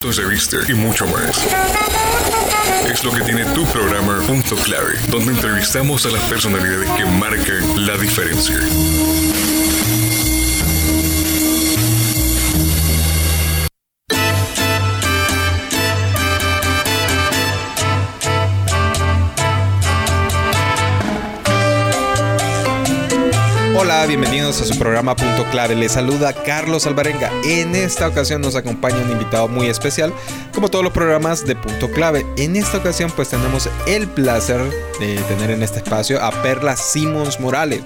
de vista y mucho más. Es lo que tiene tu programa Punto Clave, donde entrevistamos a las personalidades que marcan la diferencia. Bienvenidos a su programa Punto Clave. Les saluda Carlos Alvarenga. En esta ocasión nos acompaña un invitado muy especial, como todos los programas de Punto Clave. En esta ocasión pues tenemos el placer de tener en este espacio a Perla Simons Morales,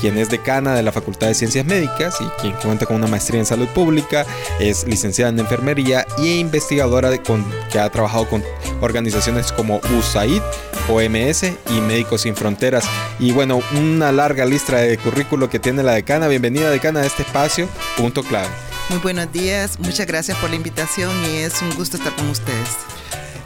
quien es decana de la Facultad de Ciencias Médicas y quien cuenta con una maestría en salud pública, es licenciada en enfermería y investigadora que ha trabajado con organizaciones como USAID, OMS y Médicos Sin Fronteras. Y bueno, una larga lista de currículo que tiene la decana. Bienvenida decana a este espacio, punto clave. Muy buenos días, muchas gracias por la invitación y es un gusto estar con ustedes.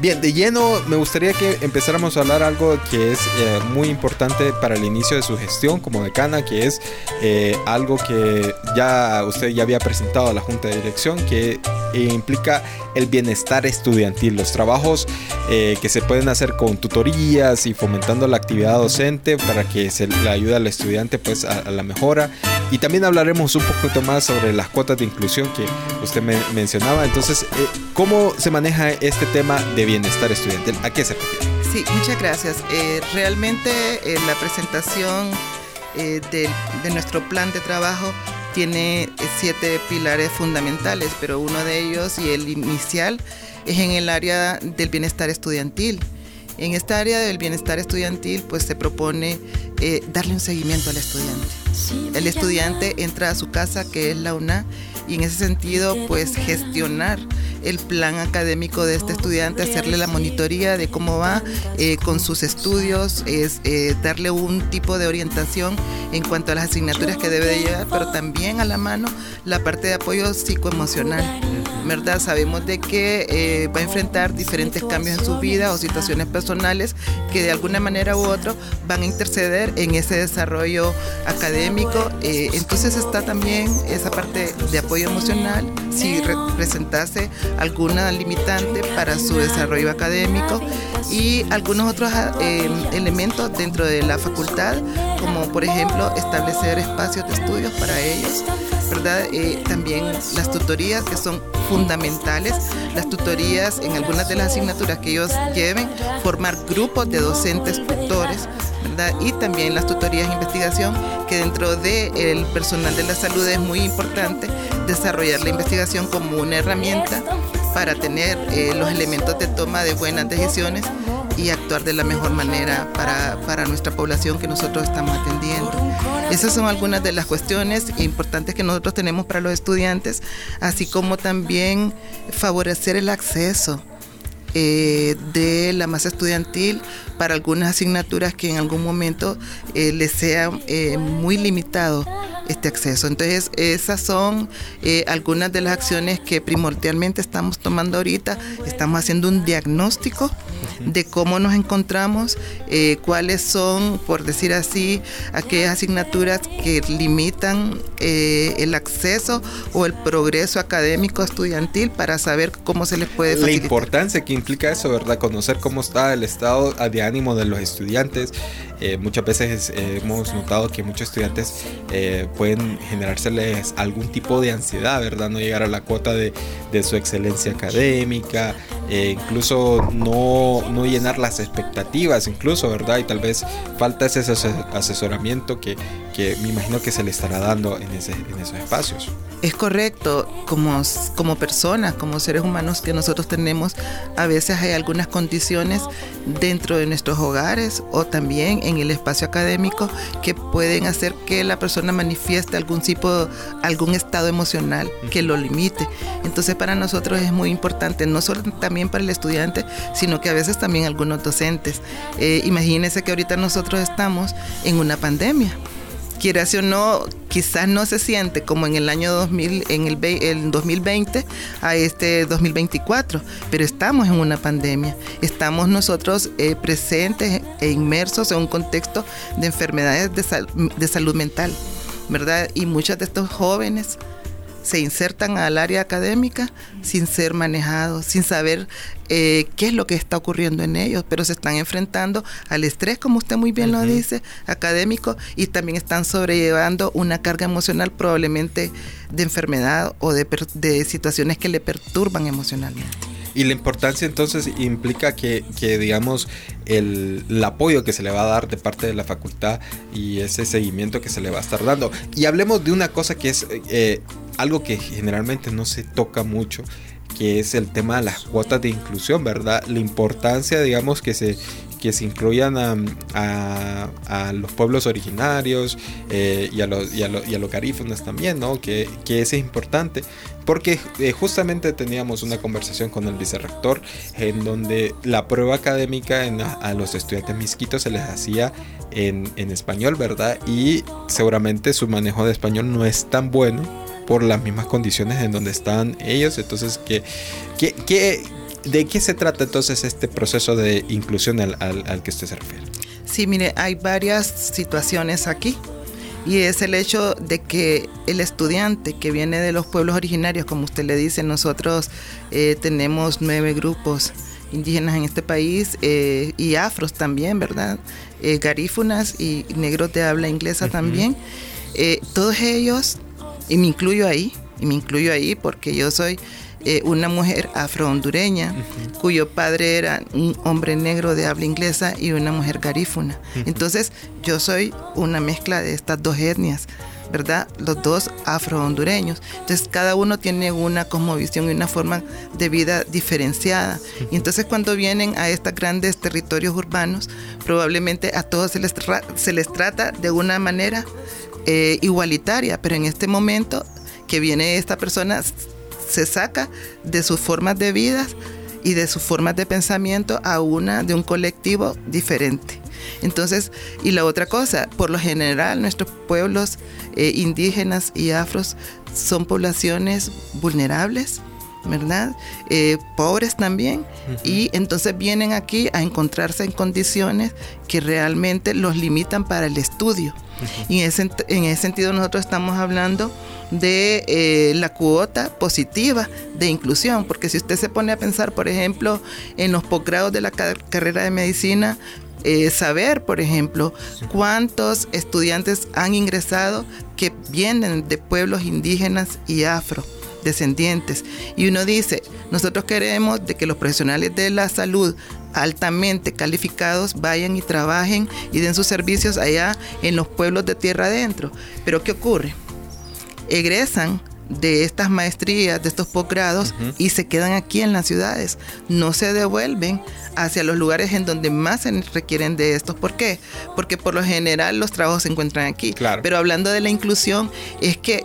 Bien, de lleno me gustaría que empezáramos a hablar algo que es eh, muy importante para el inicio de su gestión como decana, que es eh, algo que ya usted ya había presentado a la Junta de Dirección, que implica el bienestar estudiantil, los trabajos eh, que se pueden hacer con tutorías y fomentando la actividad docente para que se le ayude al estudiante pues a, a la mejora. Y también hablaremos un poquito más sobre las cuotas de inclusión que usted me mencionaba. Entonces, eh, ¿cómo se maneja este tema de bienestar estudiantil? ¿A qué se refiere? Sí, muchas gracias. Eh, realmente eh, la presentación eh, de, de, nuestro plan de trabajo tiene siete pilares fundamentales, pero uno de ellos y el inicial es en el área del bienestar estudiantil. En esta área del bienestar estudiantil, pues se propone eh, darle un seguimiento al estudiante. El estudiante entra a su casa, que es la UNA, y en ese sentido, pues gestionar el plan académico de este estudiante, hacerle la monitoría de cómo va eh, con sus estudios, es eh, darle un tipo de orientación en cuanto a las asignaturas que debe de llevar, pero también a la mano la parte de apoyo psicoemocional. ¿Verdad? Sabemos de que eh, va a enfrentar diferentes cambios en su vida o situaciones personales que de alguna manera u otra van a interceder en ese desarrollo académico. Eh, entonces está también esa parte de apoyo emocional, si representase alguna limitante para su desarrollo académico y algunos otros eh, elementos dentro de la facultad, como por ejemplo establecer espacios de estudios para ellos. ¿verdad? También las tutorías que son fundamentales, las tutorías en algunas de las asignaturas que ellos lleven, formar grupos de docentes tutores, ¿verdad? Y también las tutorías de investigación, que dentro del de personal de la salud es muy importante desarrollar la investigación como una herramienta para tener eh, los elementos de toma de buenas decisiones y actuar de la mejor manera para, para, nuestra población que nosotros estamos atendiendo. Esas son algunas de las cuestiones importantes que nosotros tenemos para los estudiantes, así como también favorecer el acceso eh, de la masa estudiantil para algunas asignaturas que en algún momento eh, les sea eh, muy limitado este acceso. Entonces, esas son eh, algunas de las acciones que primordialmente estamos tomando ahorita. Estamos haciendo un diagnóstico de cómo nos encontramos, eh, cuáles son, por decir así, aquellas asignaturas que limitan eh, el acceso o el progreso académico estudiantil para saber cómo se les puede facilitar. La importancia que implica eso, ¿verdad? Conocer cómo está el estado de ánimo de los estudiantes. Eh, muchas veces hemos notado que muchos estudiantes pueden generárseles algún tipo de ansiedad, ¿verdad? No llegar a la cuota de, de su excelencia académica, incluso no, no, llenar las expectativas, incluso, ¿verdad? Y tal vez falta ese asesoramiento que, que me imagino que se le estará dando en, ese, en esos espacios. Es correcto, como, como personas, como seres humanos que nosotros tenemos, a veces hay algunas condiciones dentro de nuestros hogares o también en el espacio académico que pueden hacer que la persona manifieste algún tipo, algún estado emocional que lo limite. Entonces para nosotros es muy importante, no solo también para el estudiante, sino que a veces también algunos docentes. Eh, imagínense que ahorita nosotros estamos en una pandemia quieras o no, quizás no se siente como en el año 2000, en el, el 2020 a este 2024, pero estamos en una pandemia. Estamos nosotros eh, presentes e inmersos en un contexto de enfermedades de, sal, de salud mental, ¿verdad? Y muchos de estos jóvenes se insertan al área académica sin ser manejados, sin saber eh, qué es lo que está ocurriendo en ellos, pero se están enfrentando al estrés, como usted muy bien lo dice, académico, y también están sobrellevando una carga emocional probablemente de enfermedad o de, de situaciones que le perturban emocionalmente. Y la importancia entonces implica que, que digamos, el, apoyo que se le va a dar de parte de la facultad y ese seguimiento que se le va a estar dando. Y hablemos de una cosa que es eh, algo que generalmente no se toca mucho que es el tema de las cuotas de inclusión, ¿verdad? La importancia, digamos, que se, que se incluyan a, los pueblos originarios eh, y, a los, y, a los garífonas también, ¿no? Que, que es importante, porque eh, justamente teníamos una conversación con el vicerrector en donde la prueba académica a los estudiantes misquitos se les hacía en, en español, ¿verdad? Y seguramente su manejo de español no es tan bueno por las mismas condiciones en donde están ellos. Entonces, ¿qué, qué, qué ¿De qué se trata entonces este proceso de inclusión al, que usted se refiere? Sí, mire, hay varias situaciones aquí. Y es el hecho de que el estudiante que viene de los pueblos originarios, como usted le dice, nosotros eh, tenemos nueve grupos indígenas en este país eh, y afros también, ¿verdad? Eh, garífunas y negros de habla inglesa también. todos ellos, y me incluyo ahí, y me incluyo ahí porque yo soy eh, una mujer afro-hondureña, cuyo padre era un hombre negro de habla inglesa y una mujer garífuna. Entonces, yo soy una mezcla de estas dos etnias. ¿verdad? Los dos afro-hondureños. Entonces, cada uno tiene una cosmovisión y una forma de vida diferenciada. Y entonces, cuando vienen a estos grandes territorios urbanos, probablemente a todos se les, se les trata de una manera eh, igualitaria, pero en este momento que viene esta persona, se saca de sus formas de vida y de sus formas de pensamiento a una de un colectivo diferente. Entonces, y la otra cosa, por lo general nuestros pueblos eh, indígenas y afros son poblaciones vulnerables, ¿verdad? Eh, pobres también, y entonces vienen aquí a encontrarse en condiciones que realmente los limitan para el estudio. Y en ese, en ese sentido nosotros estamos hablando de eh, la cuota positiva de inclusión, porque si usted se pone a pensar, por ejemplo, en los posgrados de la carrera de medicina, eh, saber, por ejemplo, cuántos estudiantes han ingresado que vienen de pueblos indígenas y afro descendientes. Y uno dice, nosotros queremos de que los profesionales de la salud altamente calificados vayan y trabajen y den sus servicios allá en los pueblos de tierra adentro. Pero ¿qué ocurre? egresan de estas maestrías, de estos posgrados y se quedan aquí en las ciudades. No se devuelven hacia los lugares en donde más se requieren de estos. ¿Por qué? Porque por lo general los trabajos se encuentran aquí. Pero hablando de la inclusión, es que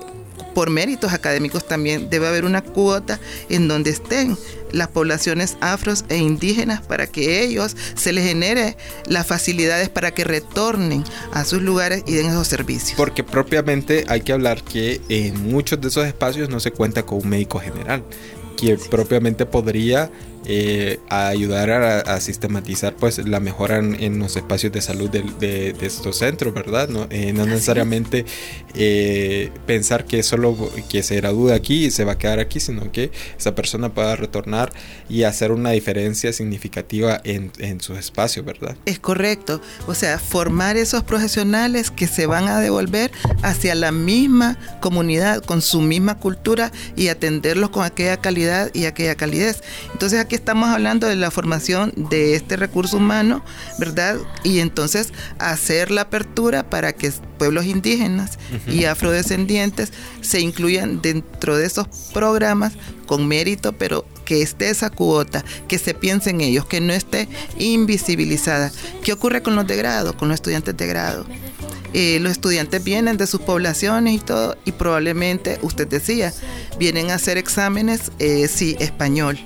por méritos académicos también debe haber una cuota en donde estén las poblaciones afros e indígenas para que ellos se les genere las facilidades para que retornen a sus lugares y den esos servicios. Porque propiamente hay que hablar que en muchos de esos espacios no se cuenta con un médico general, que propiamente podría eh, a ayudar a, sistematizar pues la mejora en, los espacios de salud de, estos centros, ¿verdad? No, eh, necesariamente eh, pensar que solo que se gradúe aquí y se va a quedar aquí, sino que esa persona pueda retornar y hacer una diferencia significativa en, en sus espacios, ¿verdad? Es correcto, o sea, formar esos profesionales que se van a devolver hacia la misma comunidad, con su misma cultura y atenderlos con aquella calidad y aquella calidez. Entonces aquí estamos hablando de la formación de este recurso humano, ¿verdad? Y entonces hacer la apertura para que pueblos indígenas y afrodescendientes se incluyan dentro de esos programas con mérito, pero que esté esa cuota, que se piense en ellos, que no esté invisibilizada. ¿Qué ocurre con los de grado, con los estudiantes de grado? Eh, los estudiantes vienen de sus poblaciones y todo, y probablemente, usted decía, vienen a hacer exámenes, eh, sí, español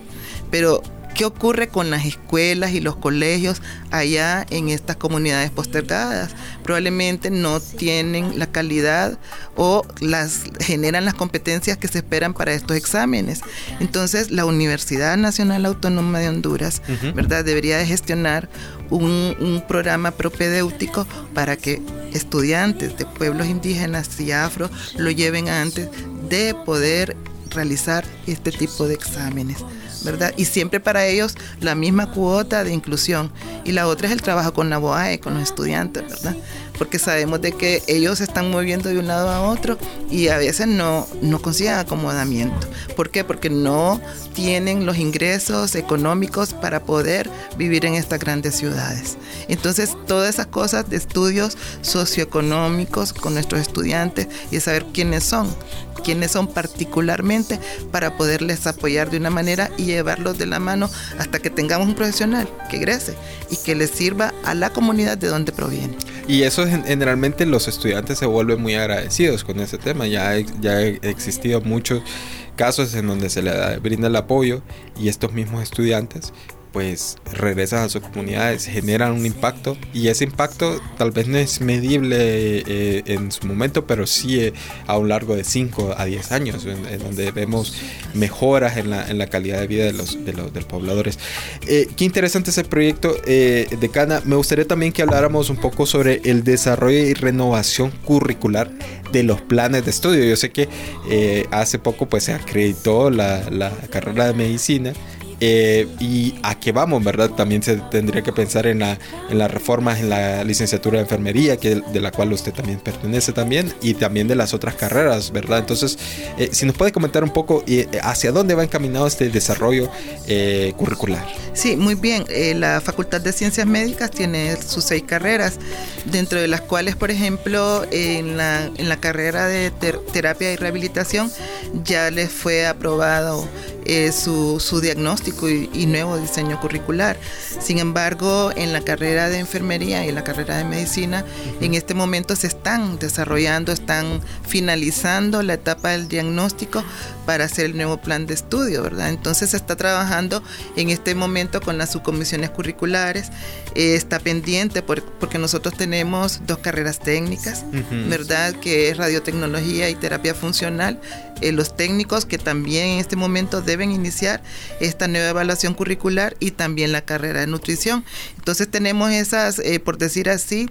pero, ¿qué ocurre con las escuelas y los colegios allá en estas comunidades postergadas? Probablemente no tienen la calidad o las generan las competencias que se esperan para estos exámenes. Entonces, la Universidad Nacional Autónoma de Honduras, ¿verdad? Debería de gestionar un, un programa propedéutico para que estudiantes de pueblos indígenas y afro lo lleven antes de poder realizar este tipo de exámenes. ¿Verdad? Y siempre para ellos la misma cuota de inclusión. Y la otra es el trabajo con la BOAE, con los estudiantes, ¿verdad? Porque sabemos de que ellos se están moviendo de un lado a otro y a veces no, no consiguen acomodamiento. ¿Por qué? Porque no tienen los ingresos económicos para poder vivir en estas grandes ciudades. Entonces, todas esas cosas de estudios socioeconómicos con nuestros estudiantes y saber quiénes son, quiénes son particularmente para poderles apoyar de una manera y llevarlos de la mano hasta que tengamos un profesional que egrese y que les sirva a la comunidad de donde proviene. Y eso generalmente los estudiantes se vuelven muy agradecidos con ese tema. Ya, ya ha existido muchos casos en donde se le brinda el apoyo y estos mismos estudiantes pues regresan a sus comunidades, generan un impacto y ese impacto tal vez no es medible eh, en su momento, pero sí eh, a lo largo de 5 a 10 años, en, donde vemos mejoras en la, en la, calidad de vida de los, de los, pobladores. Eh, qué interesante ese proyecto, de Cana. Me gustaría también que habláramos un poco sobre el desarrollo y renovación curricular de los planes de estudio. Yo sé que hace poco pues se acreditó la, la carrera de medicina eh, y a qué vamos, ¿verdad? También se tendría que pensar en, la, en las reformas en la licenciatura de enfermería, que, de la cual usted también pertenece también, y también de las otras carreras, ¿verdad? Entonces, eh, si nos puede comentar un poco eh, hacia dónde va encaminado este desarrollo curricular. Sí, muy bien. la Facultad de Ciencias Médicas tiene sus seis carreras, dentro de las cuales, por ejemplo, en la, en la carrera de terapia y rehabilitación ya les fue aprobado su, su diagnóstico y, nuevo diseño curricular. Sin embargo, en la carrera de enfermería y en la carrera de medicina, en este momento se están desarrollando, están finalizando la etapa del diagnóstico para hacer el nuevo plan de estudio, ¿verdad? Entonces se está trabajando en este momento con las subcomisiones curriculares, eh, está pendiente porque nosotros tenemos dos carreras técnicas, ¿verdad? Que es radiotecnología y terapia funcional. Eh, los técnicos que también en este momento deben iniciar esta nueva evaluación curricular y también la carrera de nutrición. Entonces tenemos esas, eh, por decir así,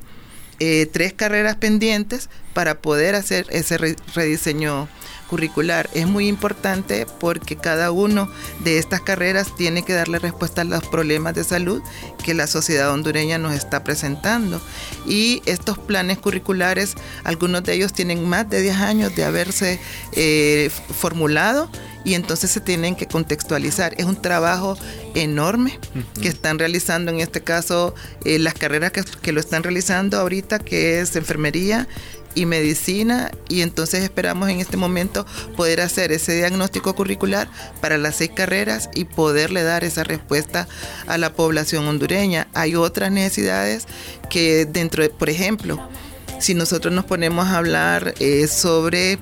eh, tres carreras pendientes para poder hacer ese rediseño curricular. Es muy importante porque cada uno de estas carreras tiene que darle respuesta a los problemas de salud que la sociedad hondureña nos está presentando. Y estos planes curriculares, algunos de ellos tienen más de 10 años de haberse eh, formulado y entonces se tienen que contextualizar. Es un trabajo enorme que están realizando en este caso eh, las carreras que, que, lo están realizando ahorita, que es enfermería y medicina y entonces esperamos en este momento poder hacer ese diagnóstico curricular para las seis carreras y poderle dar esa respuesta a la población hondureña. Hay otras necesidades que dentro de, por ejemplo, si nosotros nos ponemos a hablar eh, sobre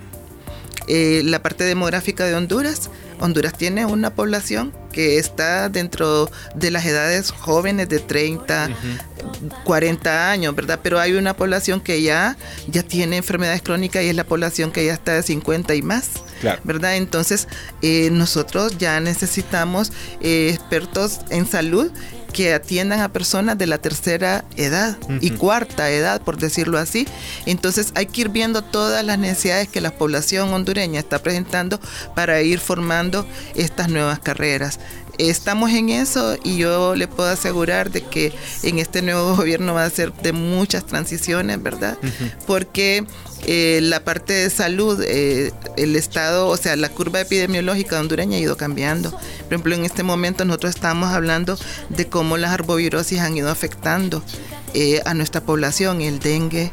eh, la parte demográfica de Honduras, Honduras tiene una población que está dentro de las edades jóvenes de 30, 40 años, ¿verdad? Pero hay una población que ya, ya tiene enfermedades crónicas y es la población que ya está de 50 y más, ¿verdad? Entonces, eh, nosotros ya necesitamos eh, expertos en salud que atiendan a personas de la tercera edad y cuarta edad, por decirlo así. Entonces hay que ir viendo todas las necesidades que la población hondureña está presentando para ir formando estas nuevas carreras estamos en eso y yo le puedo asegurar de que en este nuevo gobierno va a ser de muchas transiciones, ¿verdad? Porque eh, la parte de salud, eh, el estado, o sea, la curva epidemiológica hondureña ha ido cambiando. Por ejemplo, en este momento nosotros estamos hablando de cómo las arbovirosis han ido afectando eh, a nuestra población, el dengue,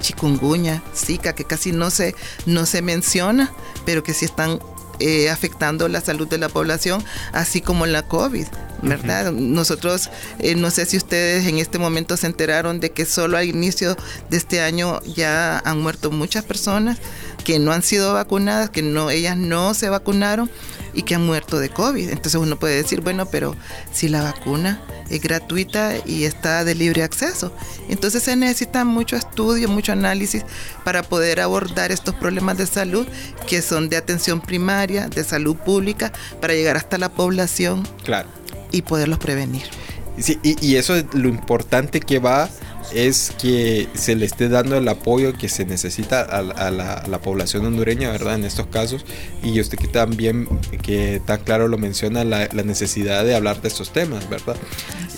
chikungunya, zika, que casi no se, no se menciona, pero que sí están eh, afectando la salud de la población, así como la COVID, ¿verdad? Nosotros, eh, no sé si ustedes en este momento se enteraron de que solo al inicio de este año ya han muerto muchas personas que no han sido vacunadas, que no, ellas no se vacunaron y que han muerto de COVID. Entonces uno puede decir, bueno, pero si la vacuna es gratuita y está de libre acceso. Entonces se necesita mucho estudio, mucho análisis para poder abordar estos problemas de salud que son de atención primaria, de salud pública, para llegar hasta la población claro. Y poderlos prevenir. Y, y eso es lo importante que va es que se le esté dando el apoyo que se necesita a, la, población hondureña, ¿verdad? En estos casos. Y usted que también, que tan claro lo menciona, la, necesidad de hablar de estos temas, ¿verdad?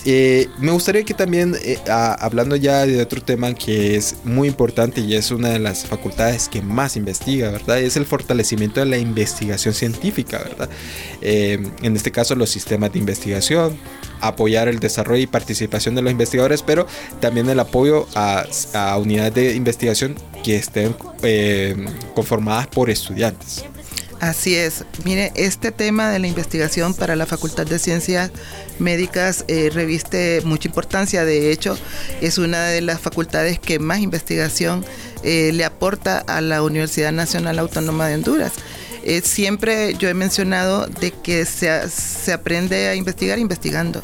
Eh, me gustaría que también, eh, hablando ya de otro tema que es muy importante y es una de las facultades que más investiga, ¿verdad? Es el fortalecimiento de la investigación científica, ¿verdad? Eh, en este caso, los sistemas de investigación, apoyar el desarrollo y participación de los investigadores, pero también el apoyo a, unidades de investigación que estén eh, conformadas por estudiantes. Así es. Mire, este tema de la investigación para la Facultad de Ciencias Médicas eh, reviste mucha importancia. De hecho, es una de las facultades que más investigación eh, le aporta a la Universidad Nacional Autónoma de Honduras. Eh, siempre yo he mencionado de que se, se aprende a investigar investigando.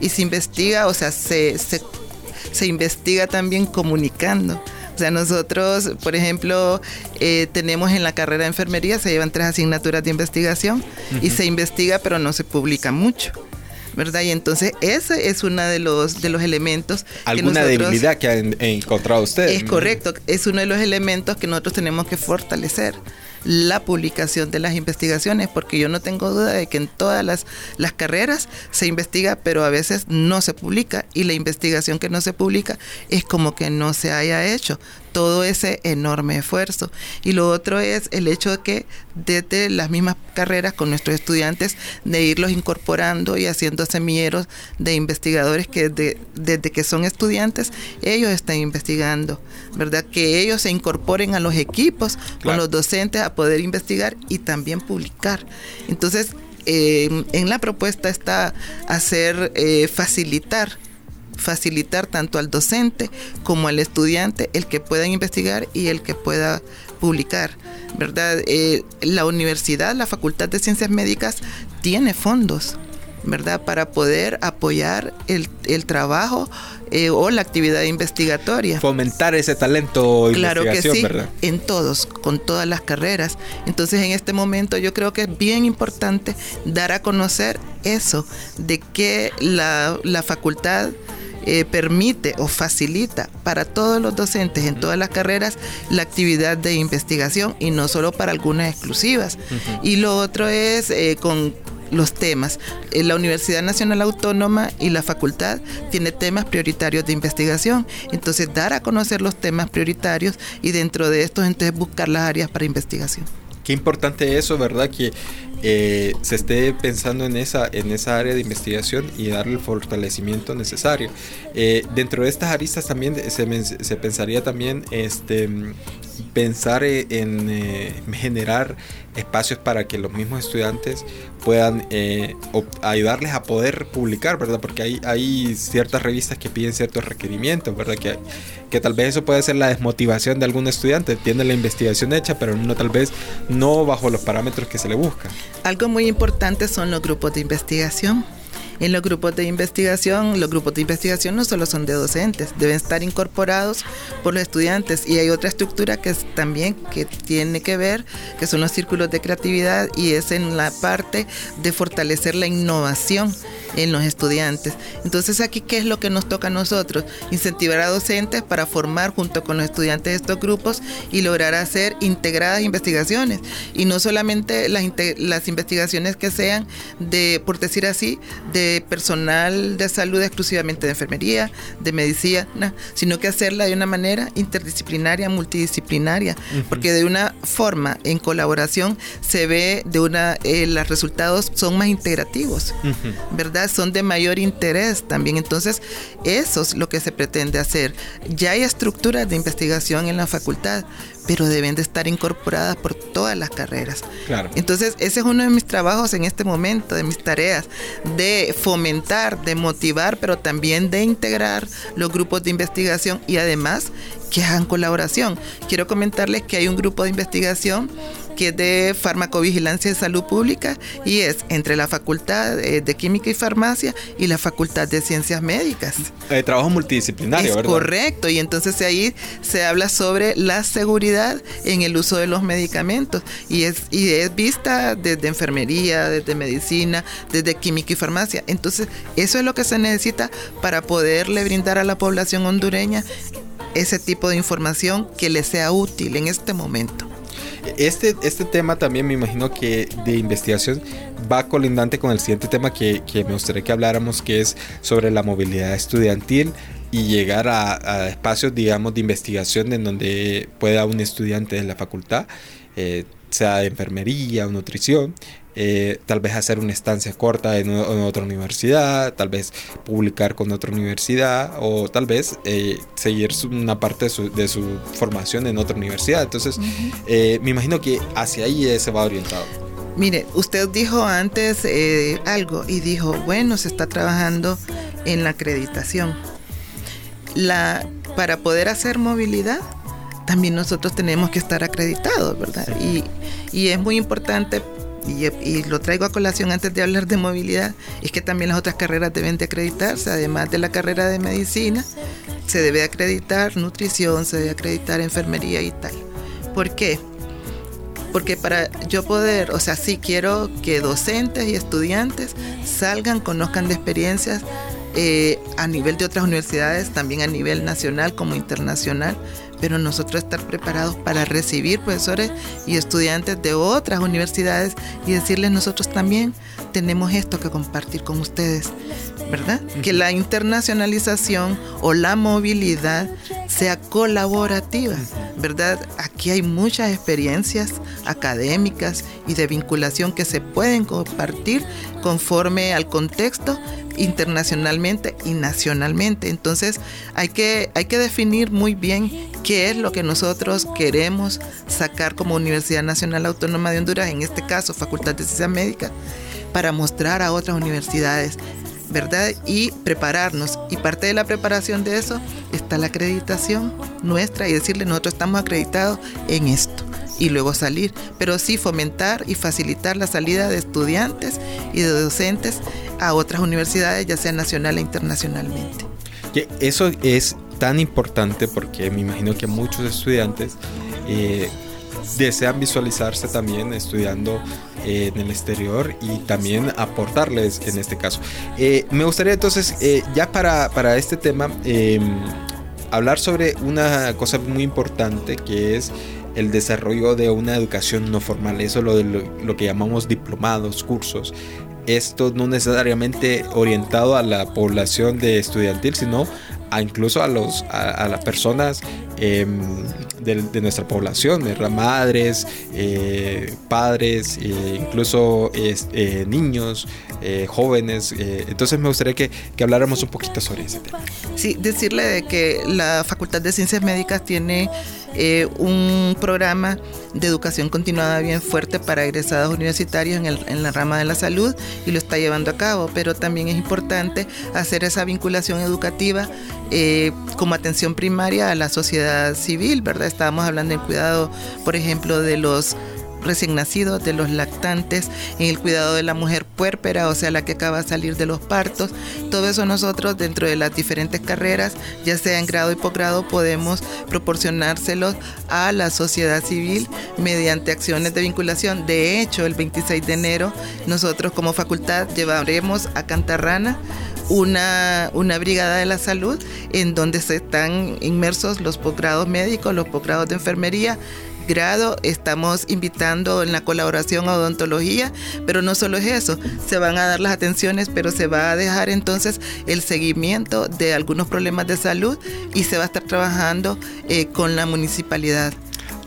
Y se investiga, o sea, se, se, se, investiga también comunicando. O sea, nosotros, por ejemplo, eh, tenemos en la carrera de enfermería, se llevan tres asignaturas de investigación y se investiga, pero no se publica mucho. ¿verdad? Y entonces ese es uno de los, de los elementos. ¿Alguna debilidad que han encontrado ustedes? Es correcto, es uno de los elementos que nosotros tenemos que fortalecer la publicación de las investigaciones, porque yo no tengo duda de que en todas las, las carreras se investiga, pero a veces no se publica y la investigación que no se publica es como que no se haya hecho todo ese enorme esfuerzo. Y lo otro es el hecho de que desde las mismas carreras con nuestros estudiantes, de irlos incorporando y haciendo semilleros de investigadores que desde que son estudiantes, ellos están investigando, ¿verdad? Que ellos se incorporen a los equipos con los docentes a poder investigar y también publicar. Entonces, eh, en la propuesta está hacer eh, facilitar facilitar tanto al docente como al estudiante el que pueda investigar y el que pueda publicar, ¿verdad? Eh, la universidad, la Facultad de Ciencias Médicas tiene fondos, ¿verdad? Para poder apoyar el, trabajo eh, o la actividad investigatoria. Fomentar ese talento. Claro que sí, en todos, con todas las carreras. Entonces en este momento yo creo que es bien importante dar a conocer eso, de que la, la facultad eh, permite o facilita para todos los docentes en todas las carreras la actividad de investigación y no solo para algunas exclusivas. Y lo otro es eh, con los temas. Eh, la Universidad Nacional Autónoma y la facultad tiene temas prioritarios de investigación. Entonces, dar a conocer los temas prioritarios y dentro de estos, entonces buscar las áreas para investigación. Qué importante eso, ¿verdad? Que eh, se esté pensando en esa, en esa área de investigación y darle el fortalecimiento necesario. Eh, dentro de estas aristas también se, se pensaría también este, pensar e, en eh, generar espacios para que los mismos estudiantes puedan eh, ayudarles a poder publicar, ¿verdad? Porque hay, hay ciertas revistas que piden ciertos requerimientos, ¿verdad? Que, que tal vez eso puede ser la desmotivación de algún estudiante, tiene la investigación hecha, pero no tal vez no bajo los parámetros que se le busca. Algo muy importante son los grupos de investigación en los grupos de investigación, los grupos de investigación no solo son de docentes, deben estar incorporados por los estudiantes y hay otra estructura que también que tiene que ver, que son los círculos de creatividad y es en la parte de fortalecer la innovación en los estudiantes. Entonces aquí, ¿qué es lo que nos toca a nosotros? Incentivar a docentes para formar junto con los estudiantes de estos grupos y lograr hacer integradas investigaciones. Y no solamente las, las investigaciones que sean de, por decir así, de personal de salud exclusivamente de enfermería, de medicina, sino que hacerla de una manera interdisciplinaria, multidisciplinaria, porque de una forma en colaboración se ve de una, eh, los resultados son más integrativos, ¿verdad? son de mayor interés también. Entonces, eso es lo que se pretende hacer. Ya hay estructuras de investigación en la facultad, pero deben de estar incorporadas por todas las carreras. Claro. Entonces, ese es uno de mis trabajos en este momento, de mis tareas, de fomentar, de motivar, pero también de integrar los grupos de investigación y además que hagan colaboración. Quiero comentarles que hay un grupo de investigación que es de farmacovigilancia de salud pública y es entre la Facultad eh, de Química y Farmacia y la Facultad de Ciencias Médicas. Eh, trabajo multidisciplinario, es ¿verdad? Correcto, y entonces ahí se habla sobre la seguridad en el uso de los medicamentos y es, y es vista desde enfermería, desde medicina, desde química y farmacia. Entonces, eso es lo que se necesita para poderle brindar a la población hondureña ese tipo de información que le sea útil en este momento. Este, este tema también me imagino que de investigación va colindante con el siguiente tema que, que me gustaría que habláramos, que es sobre la movilidad estudiantil y llegar a, espacios, digamos, de investigación en donde pueda un estudiante de la facultad, eh, sea de enfermería o nutrición, eh, tal vez hacer una estancia corta en, en, otra universidad, tal vez publicar con otra universidad o tal vez eh, seguir su, una parte de su, de su, formación en otra universidad. Entonces, uh -huh. me imagino que hacia ahí se va orientado. Mire, usted dijo antes eh, algo y dijo, bueno, se está trabajando en la acreditación. La, para poder hacer movilidad, también nosotros tenemos que estar acreditados, ¿verdad? Y, y es muy importante y, y, lo traigo a colación antes de hablar de movilidad, es que también las otras carreras deben de acreditarse, además de la carrera de medicina, se debe acreditar nutrición, se debe acreditar enfermería y tal. ¿Por qué? Porque para yo poder, o sea, sí quiero que docentes y estudiantes salgan, conozcan de experiencias eh, a nivel de otras universidades, también a nivel nacional como internacional, pero nosotros estar preparados para recibir profesores y estudiantes de otras universidades y decirles nosotros también tenemos esto que compartir con ustedes, ¿verdad? Que la internacionalización o la movilidad sea colaborativa. ¿verdad? Aquí hay muchas experiencias académicas y de vinculación que se pueden compartir conforme al contexto internacionalmente y nacionalmente. Entonces hay que, hay que definir muy bien qué es lo que nosotros queremos sacar como Universidad Nacional Autónoma de Honduras, en este caso Facultad de Ciencias Médicas, para mostrar a otras universidades, ¿verdad? Y prepararnos. Y parte de la preparación de eso está la acreditación nuestra y decirle nosotros estamos acreditados en esto y luego salir, pero sí fomentar y facilitar la salida de estudiantes y de docentes a otras universidades, ya sea nacional e internacionalmente. Eso es tan importante porque me imagino que muchos estudiantes eh, desean visualizarse también estudiando eh, en el exterior y también aportarles en este caso. Eh, me gustaría entonces, eh, ya para, para, este tema, hablar sobre una cosa muy importante que es el desarrollo de una educación no formal, eso lo, lo, lo que llamamos diplomados, cursos, esto no necesariamente orientado a la población de estudiantil, sino a incluso a, los, a, las personas eh, de, nuestra población, ¿verdad? madres, eh, padres, eh, incluso niños, jóvenes. entonces me gustaría que, habláramos un poquito sobre ese tema. Sí, decirle de que la Facultad de Ciencias Médicas tiene eh, un programa de educación continuada bien fuerte para egresados universitarios en, el, la rama de la salud y lo está llevando a cabo, pero también es importante hacer esa vinculación educativa eh, como atención primaria a la sociedad civil, ¿verdad? Estábamos hablando del cuidado, por ejemplo, de los recién nacidos, de los lactantes, en el cuidado de la mujer puérpera, o sea, la que acaba de salir de los partos. Todo eso nosotros dentro de las diferentes carreras, ya sea en grado y posgrado, podemos proporcionárselos a la sociedad civil mediante acciones de vinculación. De hecho, el 26 de enero nosotros como facultad llevaremos a Cantarrana una, una brigada de la salud en donde se están inmersos los posgrados médicos, los posgrados de enfermería, grado estamos invitando en la colaboración a odontología, pero no solo es eso, se van a dar las atenciones, pero se va a dejar entonces el seguimiento de algunos problemas de salud y se va a estar trabajando eh, con la municipalidad.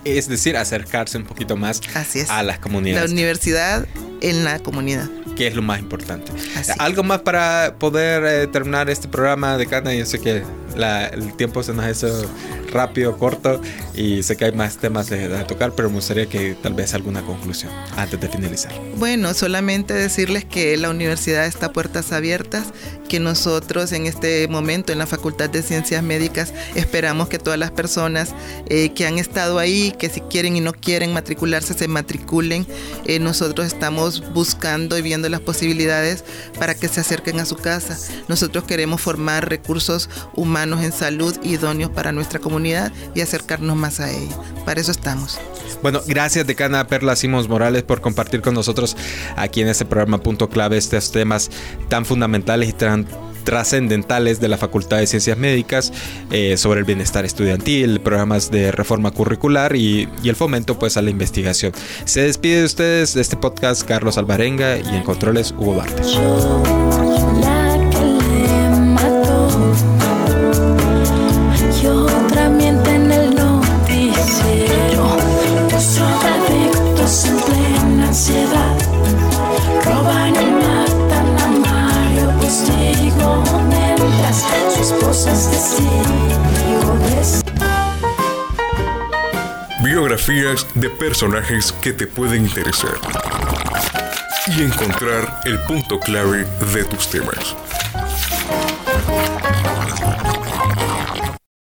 Es decir, acercarse un poquito más a las comunidades. La universidad en la comunidad que es lo más importante. Así. Algo más para poder eh, terminar este programa de Cana. Yo sé que la, el tiempo se nos ha hecho rápido, corto y sé que hay más temas de, de tocar, pero me gustaría que tal vez alguna conclusión antes de finalizar. Bueno, solamente decirles que la universidad está a puertas abiertas, que nosotros en este momento en la Facultad de Ciencias Médicas esperamos que todas las personas eh, que han estado ahí, que si quieren y no quieren matricularse, se matriculen. Eh, nosotros estamos buscando y viendo las posibilidades para que se acerquen a su casa. Nosotros queremos formar recursos humanos en salud idóneos para nuestra comunidad y acercarnos más a ella. Para eso estamos. Bueno, gracias decana Perla Simos Morales por compartir con nosotros aquí en este programa Punto Clave estos temas tan fundamentales y tan trascendentales de la Facultad de Ciencias Médicas eh, sobre el bienestar estudiantil, programas de reforma curricular y, y, el fomento pues a la investigación. Se despide de ustedes de este podcast Carlos Alvarenga y en controles Hugo Bartes. De personajes que te pueden interesar y encontrar el punto clave de tus temas.